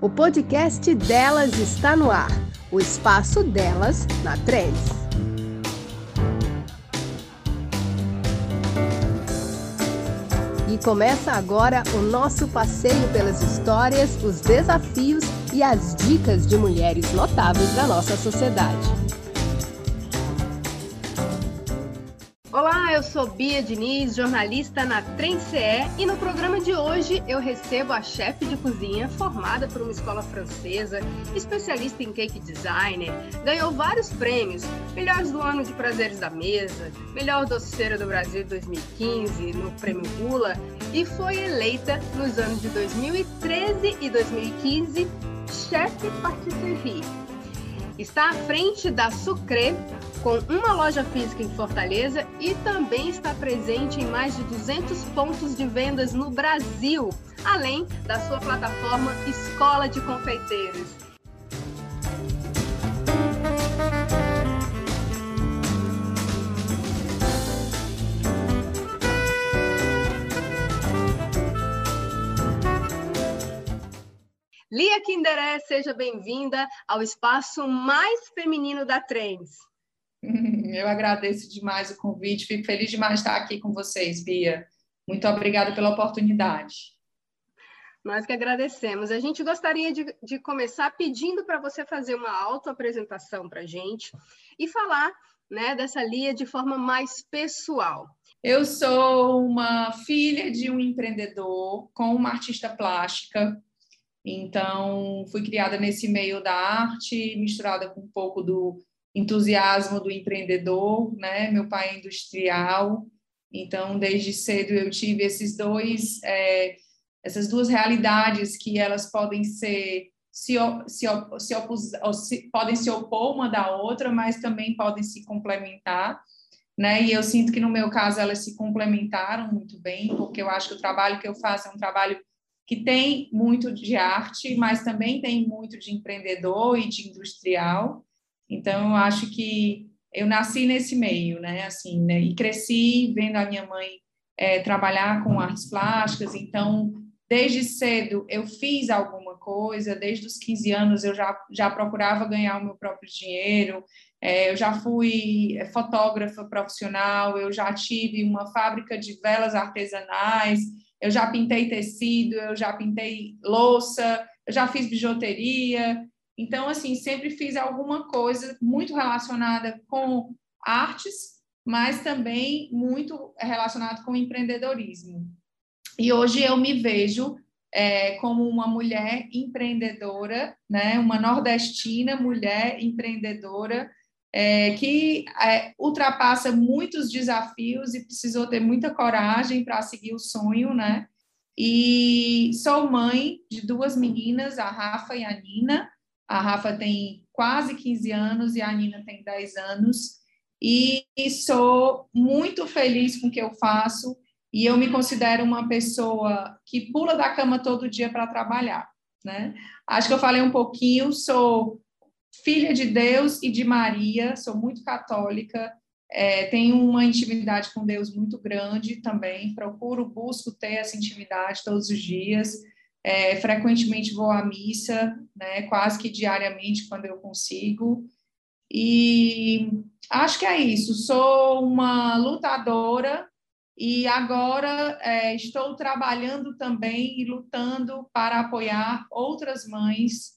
O podcast delas está no ar. O espaço delas na Trends. E começa agora o nosso passeio pelas histórias, os desafios e as dicas de mulheres notáveis da nossa sociedade. Eu sou Bia Diniz, jornalista na TrendCE e no programa de hoje eu recebo a chefe de cozinha formada por uma escola francesa, especialista em cake designer, ganhou vários prêmios, melhores do ano de prazeres da mesa, melhor doceira do Brasil 2015 no prêmio Gula e foi eleita nos anos de 2013 e 2015 chefe patisserie. Está à frente da Sucre, com uma loja física em Fortaleza e também está presente em mais de 200 pontos de vendas no Brasil, além da sua plataforma Escola de Confeiteiros. Lia Kinderé, seja bem-vinda ao espaço mais feminino da Trends. Eu agradeço demais o convite, fico feliz demais de estar aqui com vocês, Bia. Muito obrigada pela oportunidade. Nós que agradecemos. A gente gostaria de, de começar pedindo para você fazer uma autoapresentação para a gente e falar né, dessa Lia de forma mais pessoal. Eu sou uma filha de um empreendedor com uma artista plástica. Então, fui criada nesse meio da arte, misturada com um pouco do entusiasmo do empreendedor, né? Meu pai é industrial, então desde cedo eu tive esses dois, é, essas duas realidades que elas podem ser se, se, se, opus, se, podem se opor uma da outra, mas também podem se complementar, né? E eu sinto que no meu caso elas se complementaram muito bem, porque eu acho que o trabalho que eu faço é um trabalho que tem muito de arte, mas também tem muito de empreendedor e de industrial. Então, eu acho que eu nasci nesse meio, né? Assim, né? E cresci vendo a minha mãe é, trabalhar com artes plásticas. Então, desde cedo eu fiz alguma coisa. Desde os 15 anos eu já, já procurava ganhar o meu próprio dinheiro. É, eu já fui fotógrafa profissional. Eu já tive uma fábrica de velas artesanais. Eu já pintei tecido. Eu já pintei louça. Eu já fiz bijuteria. Então, assim, sempre fiz alguma coisa muito relacionada com artes, mas também muito relacionado com empreendedorismo. E hoje eu me vejo é, como uma mulher empreendedora, né? uma nordestina mulher empreendedora, é, que é, ultrapassa muitos desafios e precisou ter muita coragem para seguir o sonho, né? E sou mãe de duas meninas, a Rafa e a Nina, a Rafa tem quase 15 anos e a Nina tem 10 anos. E sou muito feliz com o que eu faço e eu me considero uma pessoa que pula da cama todo dia para trabalhar, né? Acho que eu falei um pouquinho, sou filha de Deus e de Maria, sou muito católica, é, tenho uma intimidade com Deus muito grande também, procuro, busco ter essa intimidade todos os dias. É, frequentemente vou à missa, né, quase que diariamente quando eu consigo. E acho que é isso. Sou uma lutadora e agora é, estou trabalhando também e lutando para apoiar outras mães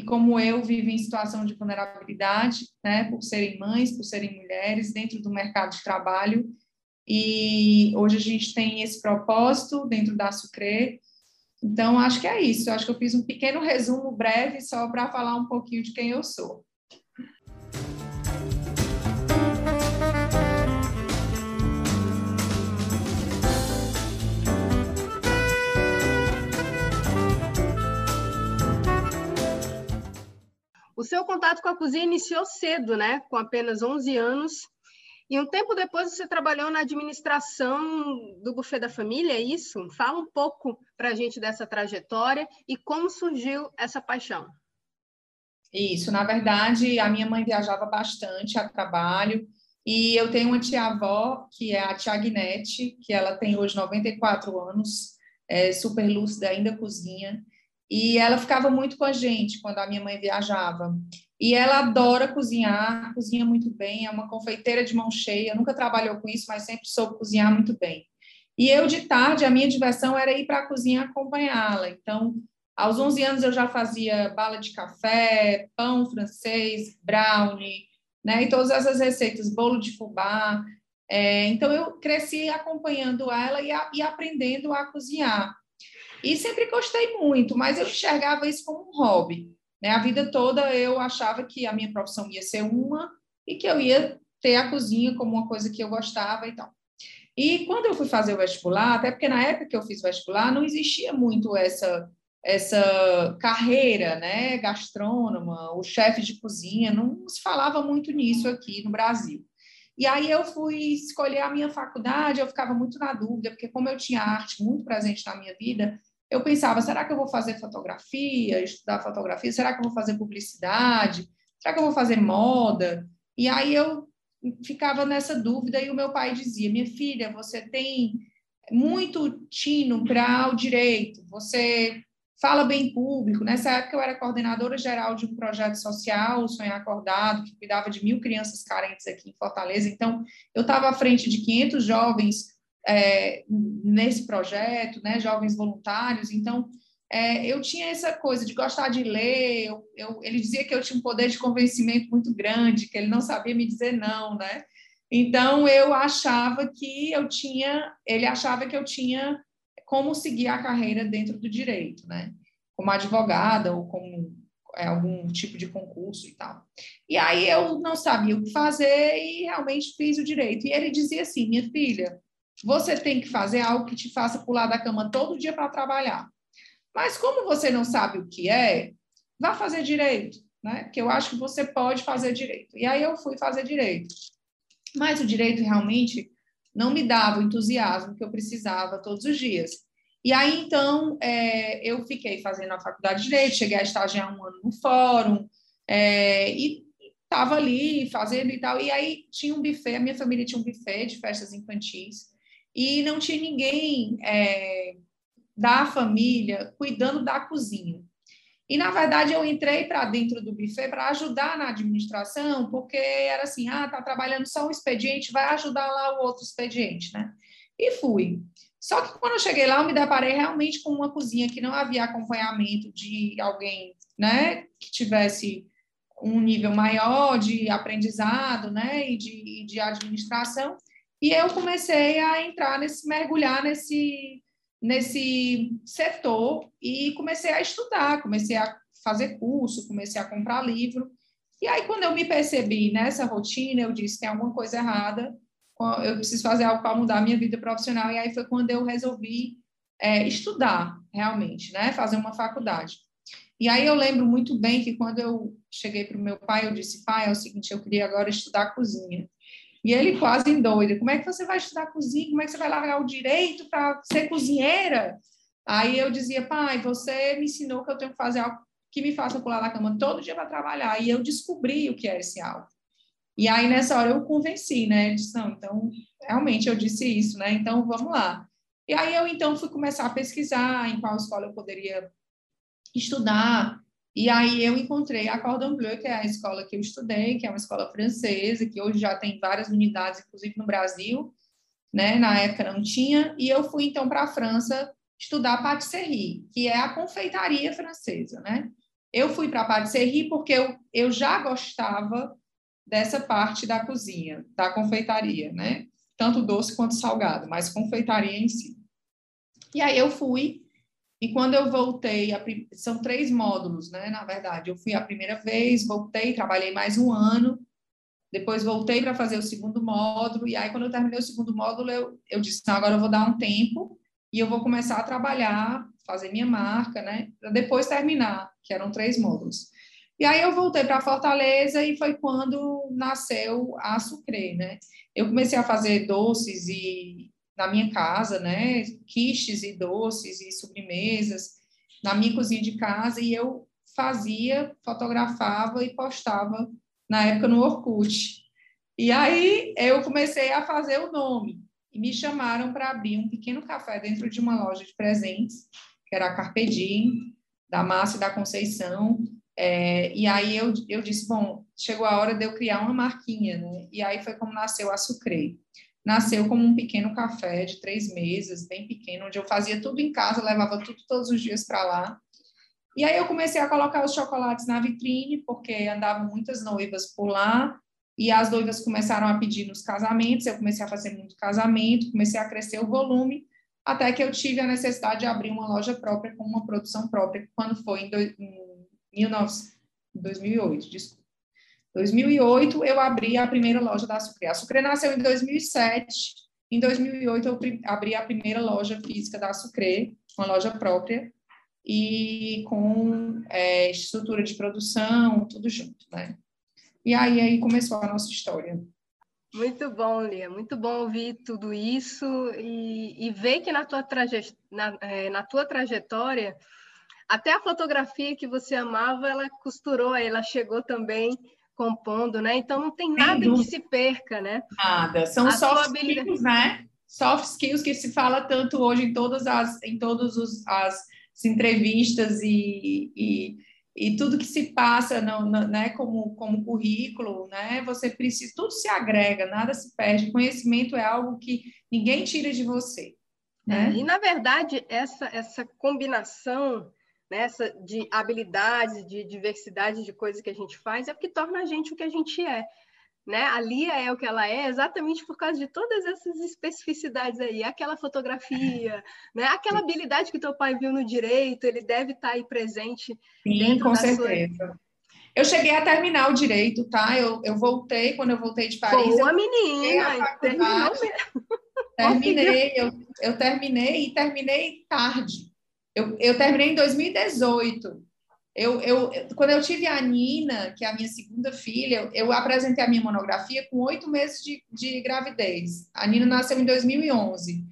que, como eu, vivem em situação de vulnerabilidade, né, por serem mães, por serem mulheres dentro do mercado de trabalho. E hoje a gente tem esse propósito dentro da Sucre então, acho que é isso. Acho que eu fiz um pequeno resumo breve só para falar um pouquinho de quem eu sou. O seu contato com a cozinha iniciou cedo, né? Com apenas 11 anos. E um tempo depois você trabalhou na administração do buffet da família, é isso? Fala um pouco para a gente dessa trajetória e como surgiu essa paixão. Isso, na verdade, a minha mãe viajava bastante a trabalho E eu tenho uma tia-avó, que é a tia Agnete, que ela tem hoje 94 anos, é super lúcida, ainda cozinha. E ela ficava muito com a gente quando a minha mãe viajava. E ela adora cozinhar, cozinha muito bem, é uma confeiteira de mão cheia, nunca trabalhou com isso, mas sempre soube cozinhar muito bem. E eu, de tarde, a minha diversão era ir para a cozinha acompanhá-la. Então, aos 11 anos, eu já fazia bala de café, pão francês, brownie, né? E todas essas receitas, bolo de fubá. É, então, eu cresci acompanhando ela e, a, e aprendendo a cozinhar. E sempre gostei muito, mas eu enxergava isso como um hobby. Né? A vida toda eu achava que a minha profissão ia ser uma e que eu ia ter a cozinha como uma coisa que eu gostava e tal. E quando eu fui fazer o vestibular, até porque na época que eu fiz vestibular não existia muito essa essa carreira, né, gastrônoma, o chefe de cozinha, não se falava muito nisso aqui no Brasil. E aí eu fui escolher a minha faculdade, eu ficava muito na dúvida, porque como eu tinha arte muito presente na minha vida, eu pensava, será que eu vou fazer fotografia, estudar fotografia? Será que eu vou fazer publicidade? Será que eu vou fazer moda? E aí eu ficava nessa dúvida e o meu pai dizia: "Minha filha, você tem muito tino para o direito. Você fala bem público. Nessa época eu era coordenadora geral de um projeto social, o Sonhar Acordado, que cuidava de mil crianças carentes aqui em Fortaleza. Então, eu estava à frente de 500 jovens é, nesse projeto, né, jovens voluntários. Então, é, eu tinha essa coisa de gostar de ler. Eu, eu, ele dizia que eu tinha um poder de convencimento muito grande, que ele não sabia me dizer não, né? Então eu achava que eu tinha, ele achava que eu tinha como seguir a carreira dentro do direito, né? Como advogada ou como é, algum tipo de concurso e tal. E aí eu não sabia o que fazer e realmente fiz o direito. E ele dizia assim: minha filha, você tem que fazer algo que te faça pular da cama todo dia para trabalhar. Mas como você não sabe o que é, vá fazer direito, né? Porque eu acho que você pode fazer direito. E aí eu fui fazer direito. Mas o direito realmente não me dava o entusiasmo que eu precisava todos os dias. E aí, então, é, eu fiquei fazendo a faculdade de Direito, cheguei a estagiar um ano no fórum, é, e estava ali fazendo e tal. E aí tinha um buffet, a minha família tinha um buffet de festas infantis, e não tinha ninguém é, da família cuidando da cozinha. E, na verdade, eu entrei para dentro do buffet para ajudar na administração, porque era assim, ah, tá trabalhando só um expediente, vai ajudar lá o outro expediente, né? E fui. Só que quando eu cheguei lá, eu me deparei realmente com uma cozinha que não havia acompanhamento de alguém, né, que tivesse um nível maior de aprendizado, né, e de, de administração. E eu comecei a entrar nesse, mergulhar nesse, nesse setor e comecei a estudar, comecei a fazer curso, comecei a comprar livro. E aí, quando eu me percebi nessa rotina, eu disse: tem alguma coisa errada, eu preciso fazer algo para mudar a minha vida profissional. E aí foi quando eu resolvi é, estudar, realmente, né? fazer uma faculdade. E aí eu lembro muito bem que quando eu cheguei para o meu pai, eu disse: pai, é o seguinte, eu queria agora estudar cozinha. E ele quase doido. Como é que você vai estudar cozinha? Como é que você vai largar o direito para ser cozinheira? Aí eu dizia, pai, você me ensinou que eu tenho que fazer algo que me faça pular da cama todo dia para trabalhar. E eu descobri o que era esse algo. E aí, nessa hora, eu convenci, né? Ele disse, não, então, realmente eu disse isso, né? Então, vamos lá. E aí, eu, então, fui começar a pesquisar em qual escola eu poderia estudar. E aí eu encontrei a Cordon Bleu, que é a escola que eu estudei, que é uma escola francesa, que hoje já tem várias unidades, inclusive no Brasil, né? Na época não tinha. E eu fui então para a França estudar patisserie, que é a confeitaria francesa, né? Eu fui para a patisserie porque eu, eu já gostava dessa parte da cozinha, da confeitaria, né? Tanto doce quanto salgado, mas confeitaria em si. E aí eu fui e quando eu voltei, são três módulos, né? Na verdade, eu fui a primeira vez, voltei, trabalhei mais um ano, depois voltei para fazer o segundo módulo, e aí, quando eu terminei o segundo módulo, eu, eu disse: não, agora eu vou dar um tempo e eu vou começar a trabalhar, fazer minha marca, né? Para depois terminar, que eram três módulos. E aí eu voltei para Fortaleza e foi quando nasceu a Sucre, né? Eu comecei a fazer doces e na minha casa, né? Quiches e doces e sobremesas na minha cozinha de casa e eu fazia, fotografava e postava na época no Orkut. E aí eu comecei a fazer o nome e me chamaram para abrir um pequeno café dentro de uma loja de presentes, que era a Carpe Diem, da Márcia e da Conceição. É, e aí eu, eu disse, bom, chegou a hora de eu criar uma marquinha, né? E aí foi como nasceu a Sucre. Nasceu como um pequeno café de três mesas, bem pequeno, onde eu fazia tudo em casa, levava tudo todos os dias para lá. E aí eu comecei a colocar os chocolates na vitrine, porque andavam muitas noivas por lá, e as noivas começaram a pedir nos casamentos, eu comecei a fazer muito casamento, comecei a crescer o volume, até que eu tive a necessidade de abrir uma loja própria com uma produção própria, quando foi em, do, em 2008, desculpa. 2008 eu abri a primeira loja da Sucre. A Sucre nasceu em 2007, em 2008 eu abri a primeira loja física da Sucre, uma loja própria, e com é, estrutura de produção, tudo junto, né? E aí, aí começou a nossa história. Muito bom, Lia, muito bom ouvir tudo isso e, e ver que na tua, traje, na, é, na tua trajetória, até a fotografia que você amava, ela costurou, ela chegou também compondo, né? Então não tem nada que se perca, né? Nada, são a soft skills, né? Soft skills que se fala tanto hoje em todas as, em todos os, as entrevistas e, e, e, tudo que se passa no, no, né, como, como currículo, né, você precisa, tudo se agrega, nada se perde. Conhecimento é algo que ninguém tira de você. Né? É, e, na verdade, essa, essa combinação nessa de habilidades, de diversidade de coisas que a gente faz, é o que torna a gente o que a gente é né? A Lia é o que ela é exatamente por causa de todas essas especificidades aí, aquela fotografia, né? Aquela habilidade que teu pai viu no direito, ele deve estar tá aí presente. Sim, com certeza. Sua... Eu cheguei a terminar o direito, tá? Eu, eu voltei, quando eu voltei de Paris. Boa, menina! Terminou mesmo. Terminei, eu, eu terminei e terminei tarde. Eu, eu terminei em 2018. Eu, eu, quando eu tive a Nina, que é a minha segunda filha, eu, apresentei a minha monografia com oito meses de, de gravidez. A Nina nasceu em 2011.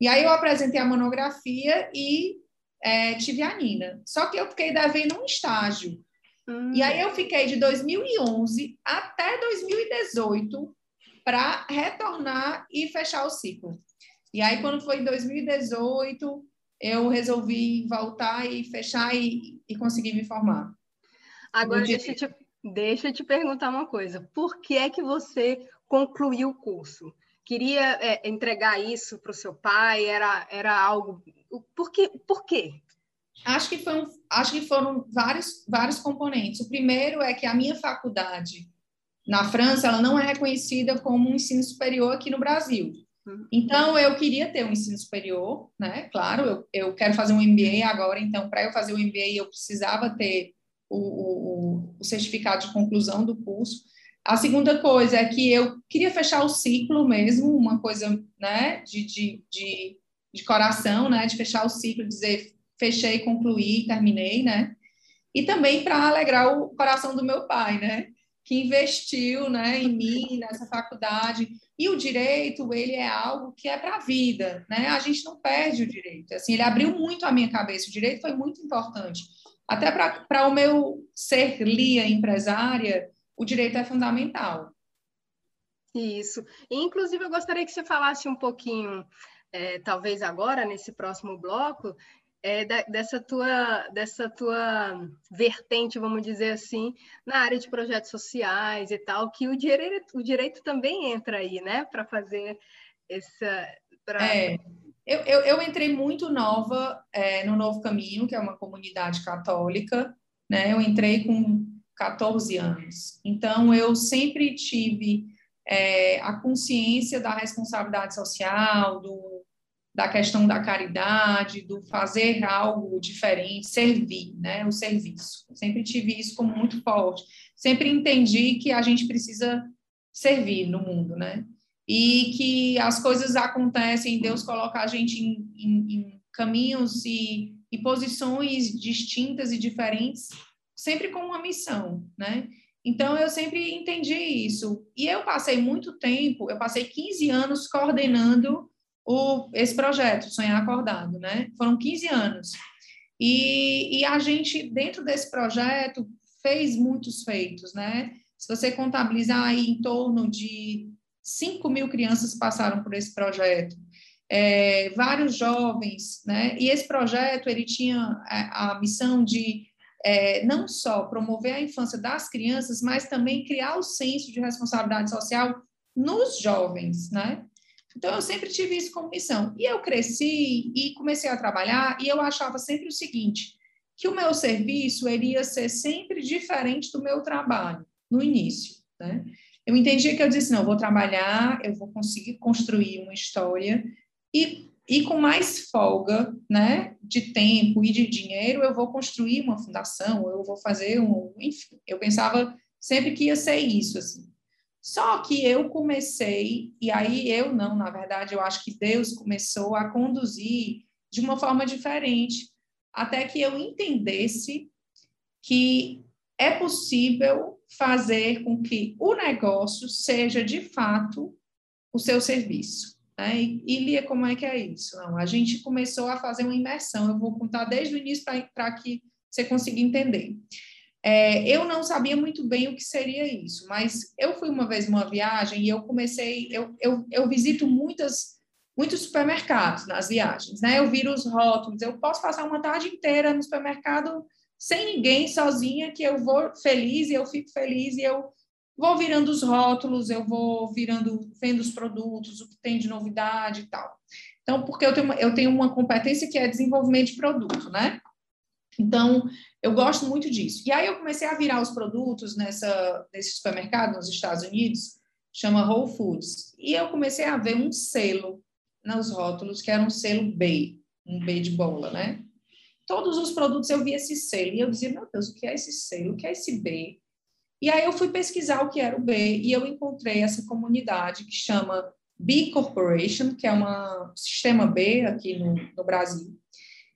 E aí eu apresentei a monografia e é, tive a Nina. Só que eu fiquei devendo um estágio. Hum. E aí eu fiquei de 2011 até 2018 para retornar e fechar o ciclo. E aí, quando foi em 2018, eu resolvi voltar e fechar e, e conseguir me formar. Agora, deixa eu, te, deixa eu te perguntar uma coisa. Por que é que você concluiu o curso? Queria é, entregar isso para o seu pai? Era, era algo... Por, que, por quê? Acho que, foi um, acho que foram vários, vários componentes. O primeiro é que a minha faculdade na França ela não é reconhecida como um ensino superior aqui no Brasil. Então, eu queria ter um ensino superior, né? Claro, eu, eu quero fazer um MBA agora, então, para eu fazer o um MBA, eu precisava ter o, o, o, certificado de conclusão do curso. A segunda coisa é que eu queria fechar o ciclo mesmo, uma coisa, né, de, de, de, de coração, né, de fechar o ciclo, dizer fechei, concluí, terminei, né? E também para alegrar o coração do meu pai, né? Que investiu, né, em mim, nessa faculdade e o direito, ele é algo que é para a vida, né? A gente não perde o direito. Assim, ele abriu muito a minha cabeça. O direito foi muito importante. Até para o meu ser lia empresária, o direito é fundamental. Isso. inclusive, eu gostaria que você falasse um pouquinho, é, talvez agora, nesse próximo bloco, é, da, dessa, tua, dessa tua vertente, vamos dizer assim, na área de projetos sociais e tal, que o direito, o direito também entra aí, né, para fazer essa. Pra... É, eu, eu, eu, entrei muito nova é, no Novo Caminho, que é uma comunidade católica, né, eu entrei com 14 anos, então eu sempre tive é, a consciência da responsabilidade social, do da questão da caridade, do fazer algo diferente, servir, né, o serviço. Sempre tive isso como muito forte. Sempre entendi que a gente precisa servir no mundo, né? E que as coisas acontecem, Deus coloca a gente em, em, em caminhos e, e posições distintas e diferentes, sempre com uma missão, né? Então, eu sempre entendi isso. E eu passei muito tempo, eu passei 15 anos coordenando o, esse projeto, Sonhar Acordado, né? Foram 15 anos. E, e a gente, dentro desse projeto, fez muitos feitos, né? Se você contabilizar aí em torno de 5 mil crianças passaram por esse projeto, é, vários jovens, né? E esse projeto ele tinha a, a missão de é, não só promover a infância das crianças, mas também criar o senso de responsabilidade social nos jovens, né? Então, eu sempre tive isso como missão. E eu cresci e comecei a trabalhar, e eu achava sempre o seguinte, que o meu serviço iria ser sempre diferente do meu trabalho, no início, né? Eu entendia que eu disse, não, vou trabalhar, eu vou conseguir construir uma história e, e com mais folga, né, de tempo e de dinheiro, eu vou construir uma fundação, eu vou fazer um, enfim, eu pensava sempre que ia ser isso, assim. Só que eu comecei, e aí eu não, na verdade, eu acho que Deus começou a conduzir de uma forma diferente, até que eu entendesse que é possível fazer com que o negócio seja de fato o seu serviço. Né? E, e Lia, como é que é isso? Não, a gente começou a fazer uma imersão, eu vou contar desde o início para que você consiga entender. É, eu não sabia muito bem o que seria isso, mas eu fui uma vez numa viagem e eu comecei, eu, eu, eu visito muitas, muitos supermercados nas viagens, né? Eu viro os rótulos, eu posso passar uma tarde inteira no supermercado sem ninguém, sozinha, que eu vou feliz e eu fico feliz e eu vou virando os rótulos, eu vou virando, vendo os produtos, o que tem de novidade e tal. Então, porque eu tenho eu tenho uma competência que é desenvolvimento de produto, né? Então, eu gosto muito disso. E aí eu comecei a virar os produtos nessa, nesse supermercado nos Estados Unidos, chama Whole Foods. E eu comecei a ver um selo nos rótulos, que era um selo B, um B de bola, né? Todos os produtos eu via esse selo. E eu dizia, meu Deus, o que é esse selo? O que é esse B? E aí eu fui pesquisar o que era o B e eu encontrei essa comunidade que chama B Corporation, que é um sistema B aqui no, no Brasil,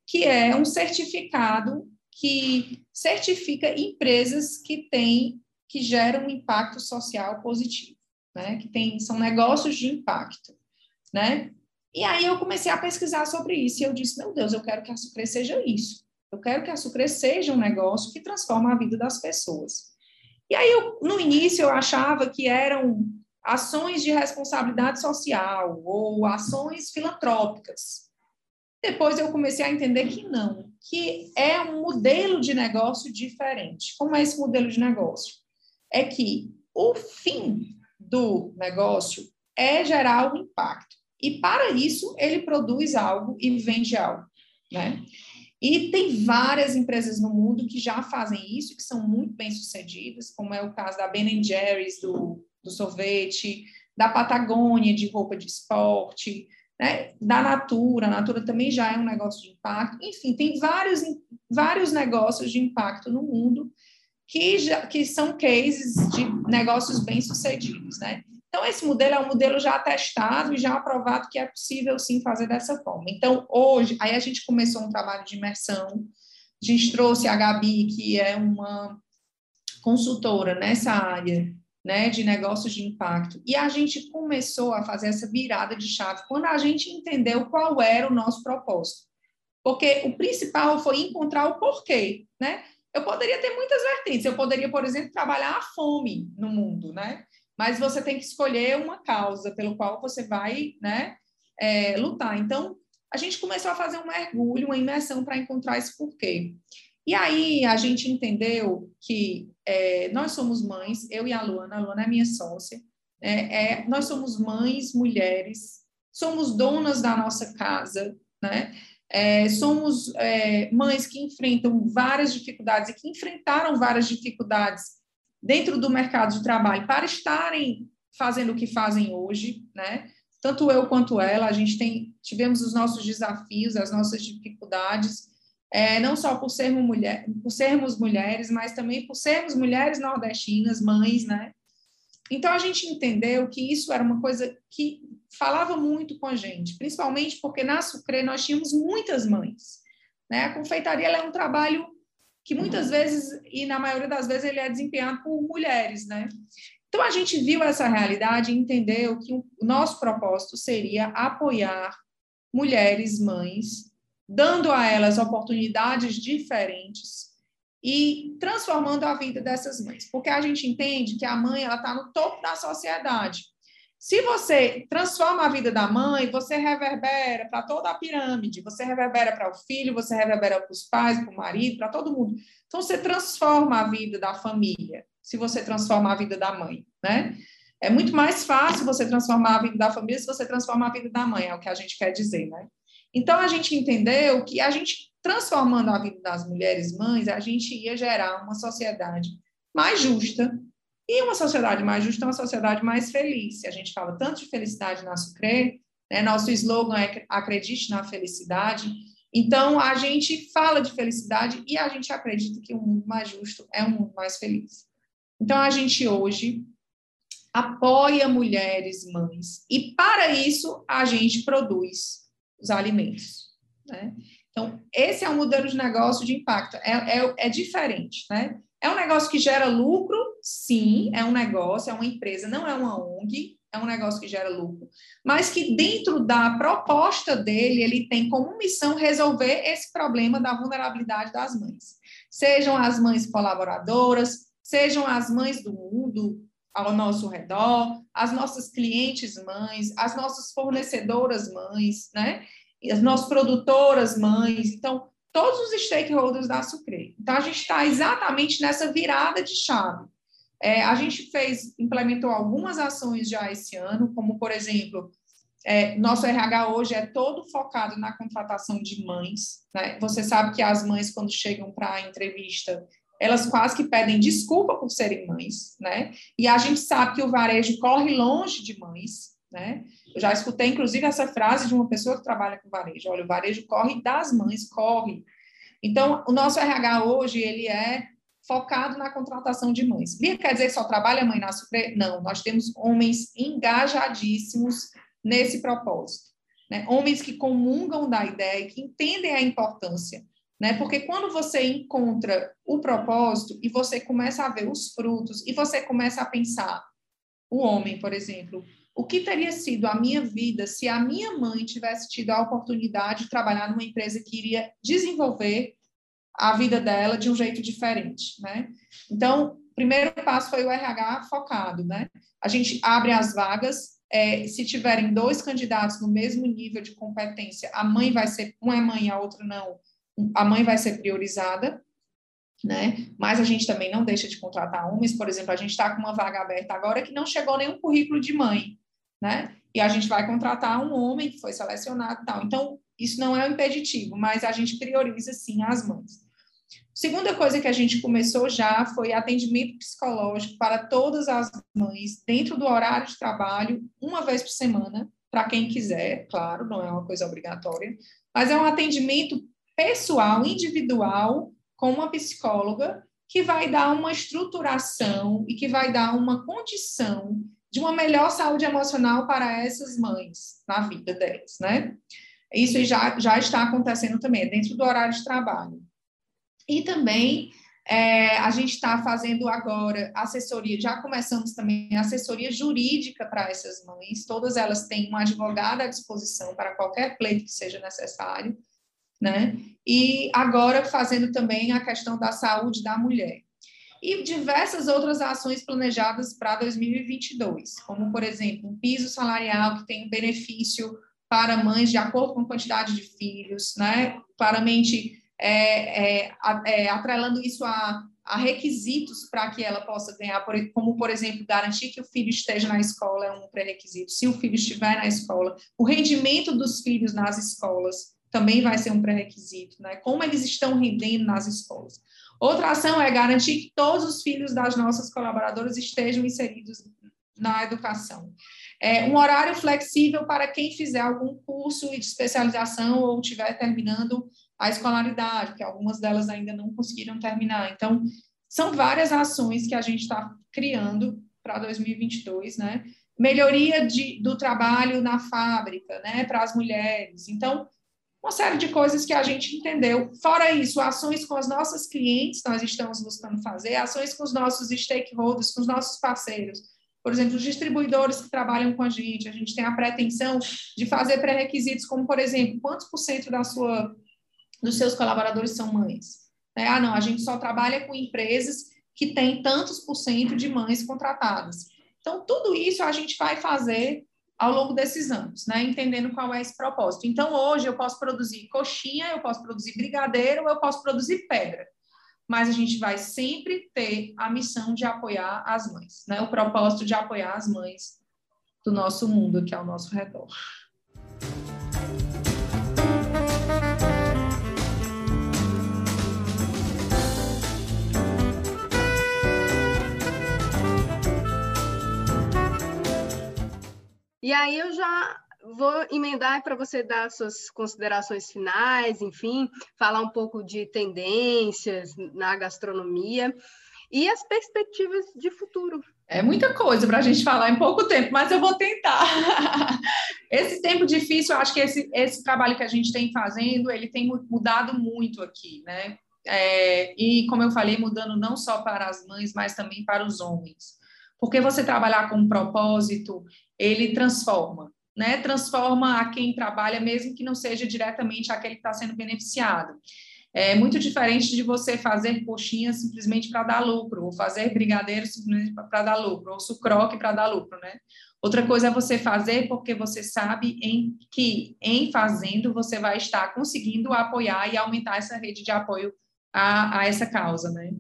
que é um certificado que certifica empresas que têm, que geram um impacto social positivo, né? Que tem, são negócios de impacto, né? E aí eu comecei a pesquisar sobre isso e eu disse, meu Deus, eu quero que a Sucre seja isso. Eu quero que a Sucre seja um negócio que transforma a vida das pessoas. E aí, eu, no início, eu achava que eram ações de responsabilidade social ou ações filantrópicas. Depois eu comecei a entender que não, que é um modelo de negócio diferente. Como é esse modelo de negócio? É que o fim do negócio é gerar um impacto. E para isso, ele produz algo e vende algo, né? E tem várias empresas no mundo que já fazem isso, que são muito bem sucedidas, como é o caso da Ben Jerry's do, do sorvete, da Patagônia de roupa de esporte, né? da Natura, a Natura também já é um negócio de impacto. Enfim, tem vários, vários negócios de impacto no mundo que, já, que são cases de negócios bem-sucedidos. Né? Então, esse modelo é um modelo já testado e já aprovado que é possível, sim, fazer dessa forma. Então, hoje, aí a gente começou um trabalho de imersão, a gente trouxe a Gabi, que é uma consultora nessa área né, de negócios de impacto. E a gente começou a fazer essa virada de chave quando a gente entendeu qual era o nosso propósito. Porque o principal foi encontrar o porquê, né? Eu poderia ter muitas vertentes. Eu poderia, por exemplo, trabalhar a fome no mundo, né? Mas você tem que escolher uma causa pelo qual você vai, né, é, lutar. Então, a gente começou a fazer um mergulho, uma imersão para encontrar esse porquê. E aí a gente entendeu que é, nós somos mães, eu e a Luana, a Luana é minha sócia, é, é, nós somos mães, mulheres, somos donas da nossa casa, né? É, somos é, mães que enfrentam várias dificuldades e que enfrentaram várias dificuldades dentro do mercado de trabalho para estarem fazendo o que fazem hoje, né? Tanto eu quanto ela, a gente tem tivemos os nossos desafios, as nossas dificuldades, é, não só por sermos, mulher, por sermos mulheres, mas também por sermos mulheres nordestinas, mães, né? Então a gente entendeu que isso era uma coisa que falava muito com a gente, principalmente porque na Sucre nós tínhamos muitas mães. Né? A confeitaria é um trabalho que muitas vezes, e na maioria das vezes, ele é desempenhado por mulheres. Né? Então a gente viu essa realidade e entendeu que o nosso propósito seria apoiar mulheres, mães, dando a elas oportunidades diferentes e transformando a vida dessas mães, porque a gente entende que a mãe ela está no topo da sociedade. Se você transforma a vida da mãe, você reverbera para toda a pirâmide, você reverbera para o filho, você reverbera para os pais, para o marido, para todo mundo. Então, você transforma a vida da família, se você transforma a vida da mãe, né? É muito mais fácil você transformar a vida da família se você transforma a vida da mãe, é o que a gente quer dizer, né? Então, a gente entendeu que a gente, transformando a vida das mulheres mães, a gente ia gerar uma sociedade mais justa, e uma sociedade mais justa é uma sociedade mais feliz. A gente fala tanto de felicidade na Sucre, né, nosso slogan é acredite na felicidade. Então, a gente fala de felicidade e a gente acredita que um mundo mais justo é um mundo mais feliz. Então, a gente hoje apoia mulheres mães e, para isso, a gente produz os alimentos. Né? Então, esse é um modelo de negócio de impacto, é, é, é diferente. Né? É um negócio que gera lucro, sim, é um negócio, é uma empresa, não é uma ONG, é um negócio que gera lucro, mas que dentro da proposta dele, ele tem como missão resolver esse problema da vulnerabilidade das mães. Sejam as mães colaboradoras, sejam as mães do mundo ao nosso redor, as nossas clientes mães, as nossas fornecedoras mães, né? As nossas produtoras mães. Então, todos os stakeholders da Sucre. Então, a gente está exatamente nessa virada de chave. É, a gente fez, implementou algumas ações já esse ano, como, por exemplo, é, nosso RH hoje é todo focado na contratação de mães. Né? Você sabe que as mães, quando chegam para a entrevista, elas quase que pedem desculpa por serem mães, né? E a gente sabe que o varejo corre longe de mães, né? Eu já escutei, inclusive, essa frase de uma pessoa que trabalha com varejo. Olha, o varejo corre das mães, corre. Então, o nosso RH hoje, ele é focado na contratação de mães. Bia quer dizer que só trabalha mãe na Supre? Não, nós temos homens engajadíssimos nesse propósito. Né? Homens que comungam da ideia, que entendem a importância. Né? Porque quando você encontra o propósito e você começa a ver os frutos e você começa a pensar, o homem, por exemplo, o que teria sido a minha vida se a minha mãe tivesse tido a oportunidade de trabalhar numa empresa que iria desenvolver a vida dela de um jeito diferente, né? Então, o primeiro passo foi o RH focado, né? A gente abre as vagas, é, se tiverem dois candidatos no mesmo nível de competência, a mãe vai ser, uma é mãe, a outra não, a mãe vai ser priorizada, né? Mas a gente também não deixa de contratar homens, por exemplo, a gente está com uma vaga aberta agora que não chegou nenhum currículo de mãe né? E a gente vai contratar um homem que foi selecionado tal. Então, isso não é um impeditivo, mas a gente prioriza, sim, as mães. Segunda coisa que a gente começou já foi atendimento psicológico para todas as mães, dentro do horário de trabalho, uma vez por semana, para quem quiser, claro, não é uma coisa obrigatória, mas é um atendimento pessoal, individual, com uma psicóloga, que vai dar uma estruturação e que vai dar uma condição de uma melhor saúde emocional para essas mães na vida delas, né? Isso já, já está acontecendo também, é dentro do horário de trabalho. E também é, a gente está fazendo agora assessoria, já começamos também assessoria jurídica para essas mães, todas elas têm um advogado à disposição para qualquer pleito que seja necessário, né? E agora fazendo também a questão da saúde da mulher e diversas outras ações planejadas para 2022, como, por exemplo, um piso salarial que tem benefício para mães de acordo com a quantidade de filhos, né? claramente é, é, é, atrelando isso a, a requisitos para que ela possa ganhar, como, por exemplo, garantir que o filho esteja na escola é um pré-requisito, se o filho estiver na escola, o rendimento dos filhos nas escolas também vai ser um pré-requisito, né? como eles estão rendendo nas escolas. Outra ação é garantir que todos os filhos das nossas colaboradoras estejam inseridos na educação. É, um horário flexível para quem fizer algum curso de especialização ou estiver terminando a escolaridade, porque algumas delas ainda não conseguiram terminar. Então, são várias ações que a gente está criando para 2022, né? Melhoria de, do trabalho na fábrica, né, para as mulheres. Então, uma série de coisas que a gente entendeu. Fora isso, ações com as nossas clientes, nós estamos buscando fazer, ações com os nossos stakeholders, com os nossos parceiros. Por exemplo, os distribuidores que trabalham com a gente, a gente tem a pretensão de fazer pré-requisitos, como, por exemplo, quantos por cento da sua, dos seus colaboradores são mães? Né? Ah, não, a gente só trabalha com empresas que têm tantos por cento de mães contratadas. Então, tudo isso a gente vai fazer ao longo desses anos, né? Entendendo qual é esse propósito. Então, hoje eu posso produzir coxinha, eu posso produzir brigadeiro, eu posso produzir pedra. Mas a gente vai sempre ter a missão de apoiar as mães, né? O propósito de apoiar as mães do nosso mundo, que é ao nosso redor. E aí eu já vou emendar para você dar suas considerações finais, enfim, falar um pouco de tendências na gastronomia e as perspectivas de futuro. É muita coisa para a gente falar em pouco tempo, mas eu vou tentar. esse tempo difícil, eu acho que esse, esse trabalho que a gente tem fazendo, ele tem mudado muito aqui, né? É, e como eu falei, mudando não só para as mães, mas também para os homens. Porque você trabalhar com um propósito ele transforma, né? Transforma a quem trabalha, mesmo que não seja diretamente aquele que está sendo beneficiado. É muito diferente de você fazer coxinha simplesmente para dar lucro, ou fazer brigadeiro simplesmente para dar lucro, ou sucroque para dar lucro, né? Outra coisa é você fazer porque você sabe em que, em fazendo, você vai estar conseguindo apoiar e aumentar essa rede de apoio a, a essa causa, né?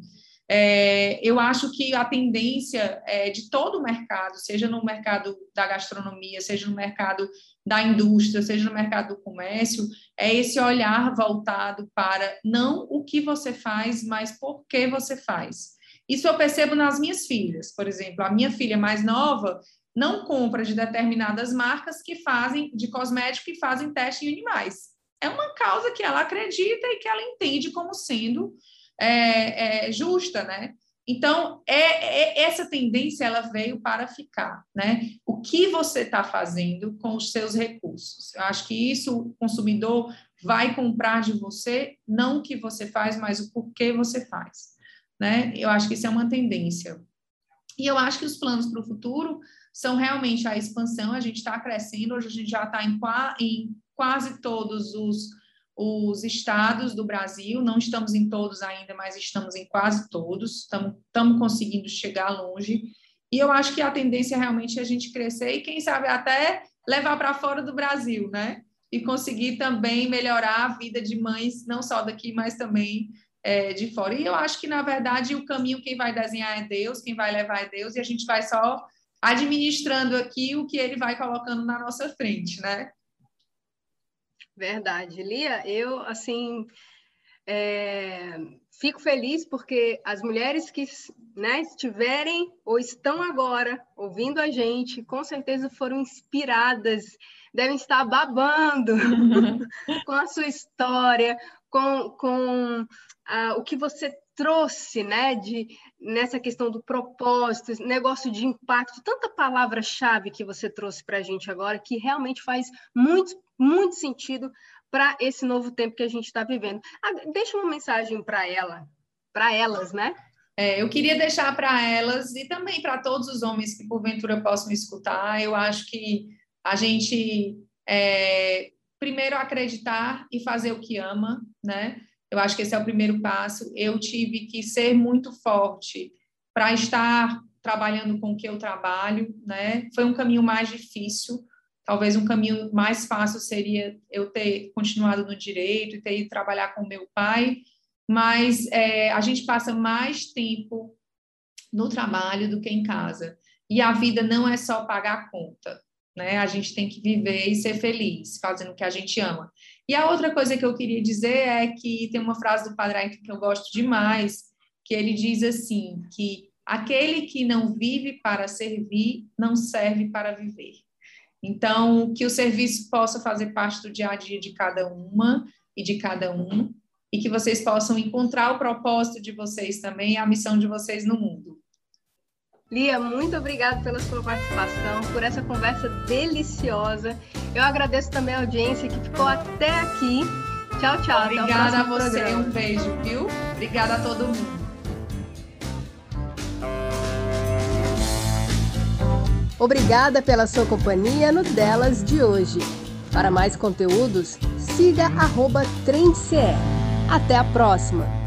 É, eu acho que a tendência é, de todo o mercado, seja no mercado da gastronomia, seja no mercado da indústria, seja no mercado do comércio, é esse olhar voltado para não o que você faz, mas por que você faz. Isso eu percebo nas minhas filhas, por exemplo, a minha filha mais nova não compra de determinadas marcas que fazem de cosmético que fazem teste em animais. É uma causa que ela acredita e que ela entende como sendo é, é, justa, né? Então, é, é, essa tendência ela veio para ficar, né? O que você está fazendo com os seus recursos? Eu acho que isso o consumidor vai comprar de você, não o que você faz, mas o porquê você faz, né? Eu acho que isso é uma tendência. E eu acho que os planos para o futuro são realmente a expansão, a gente está crescendo, hoje a gente já está em, em quase todos os os estados do Brasil, não estamos em todos ainda, mas estamos em quase todos, estamos conseguindo chegar longe. E eu acho que a tendência realmente é a gente crescer e, quem sabe, até levar para fora do Brasil, né? E conseguir também melhorar a vida de mães, não só daqui, mas também é, de fora. E eu acho que, na verdade, o caminho quem vai desenhar é Deus, quem vai levar é Deus, e a gente vai só administrando aqui o que ele vai colocando na nossa frente, né? Verdade. Lia, eu, assim, é, fico feliz porque as mulheres que né, estiverem ou estão agora ouvindo a gente, com certeza foram inspiradas, devem estar babando com a sua história, com, com o que você trouxe, né, de nessa questão do propósito, negócio de impacto, tanta palavra-chave que você trouxe para a gente agora, que realmente faz muito, muito sentido para esse novo tempo que a gente está vivendo. Ah, deixa uma mensagem para ela, para elas, né? É, eu queria deixar para elas e também para todos os homens que porventura possam escutar. Eu acho que a gente é, primeiro acreditar e fazer o que ama, né? Eu acho que esse é o primeiro passo. Eu tive que ser muito forte para estar trabalhando com o que eu trabalho, né? Foi um caminho mais difícil. Talvez um caminho mais fácil seria eu ter continuado no direito e ter ido trabalhar com meu pai, mas é, a gente passa mais tempo no trabalho do que em casa. E a vida não é só pagar a conta, né? A gente tem que viver e ser feliz, fazendo o que a gente ama. E a outra coisa que eu queria dizer é que tem uma frase do Padre que eu gosto demais, que ele diz assim, que aquele que não vive para servir, não serve para viver. Então, que o serviço possa fazer parte do dia a dia de cada uma e de cada um, e que vocês possam encontrar o propósito de vocês também, a missão de vocês no mundo. Lia, muito obrigada pela sua participação, por essa conversa deliciosa. Eu agradeço também a audiência que ficou até aqui. Tchau, tchau. Obrigada a você, programa. um beijo, viu? Obrigada a todo mundo. Obrigada pela sua companhia no Delas de hoje. Para mais conteúdos, siga arroba Até a próxima!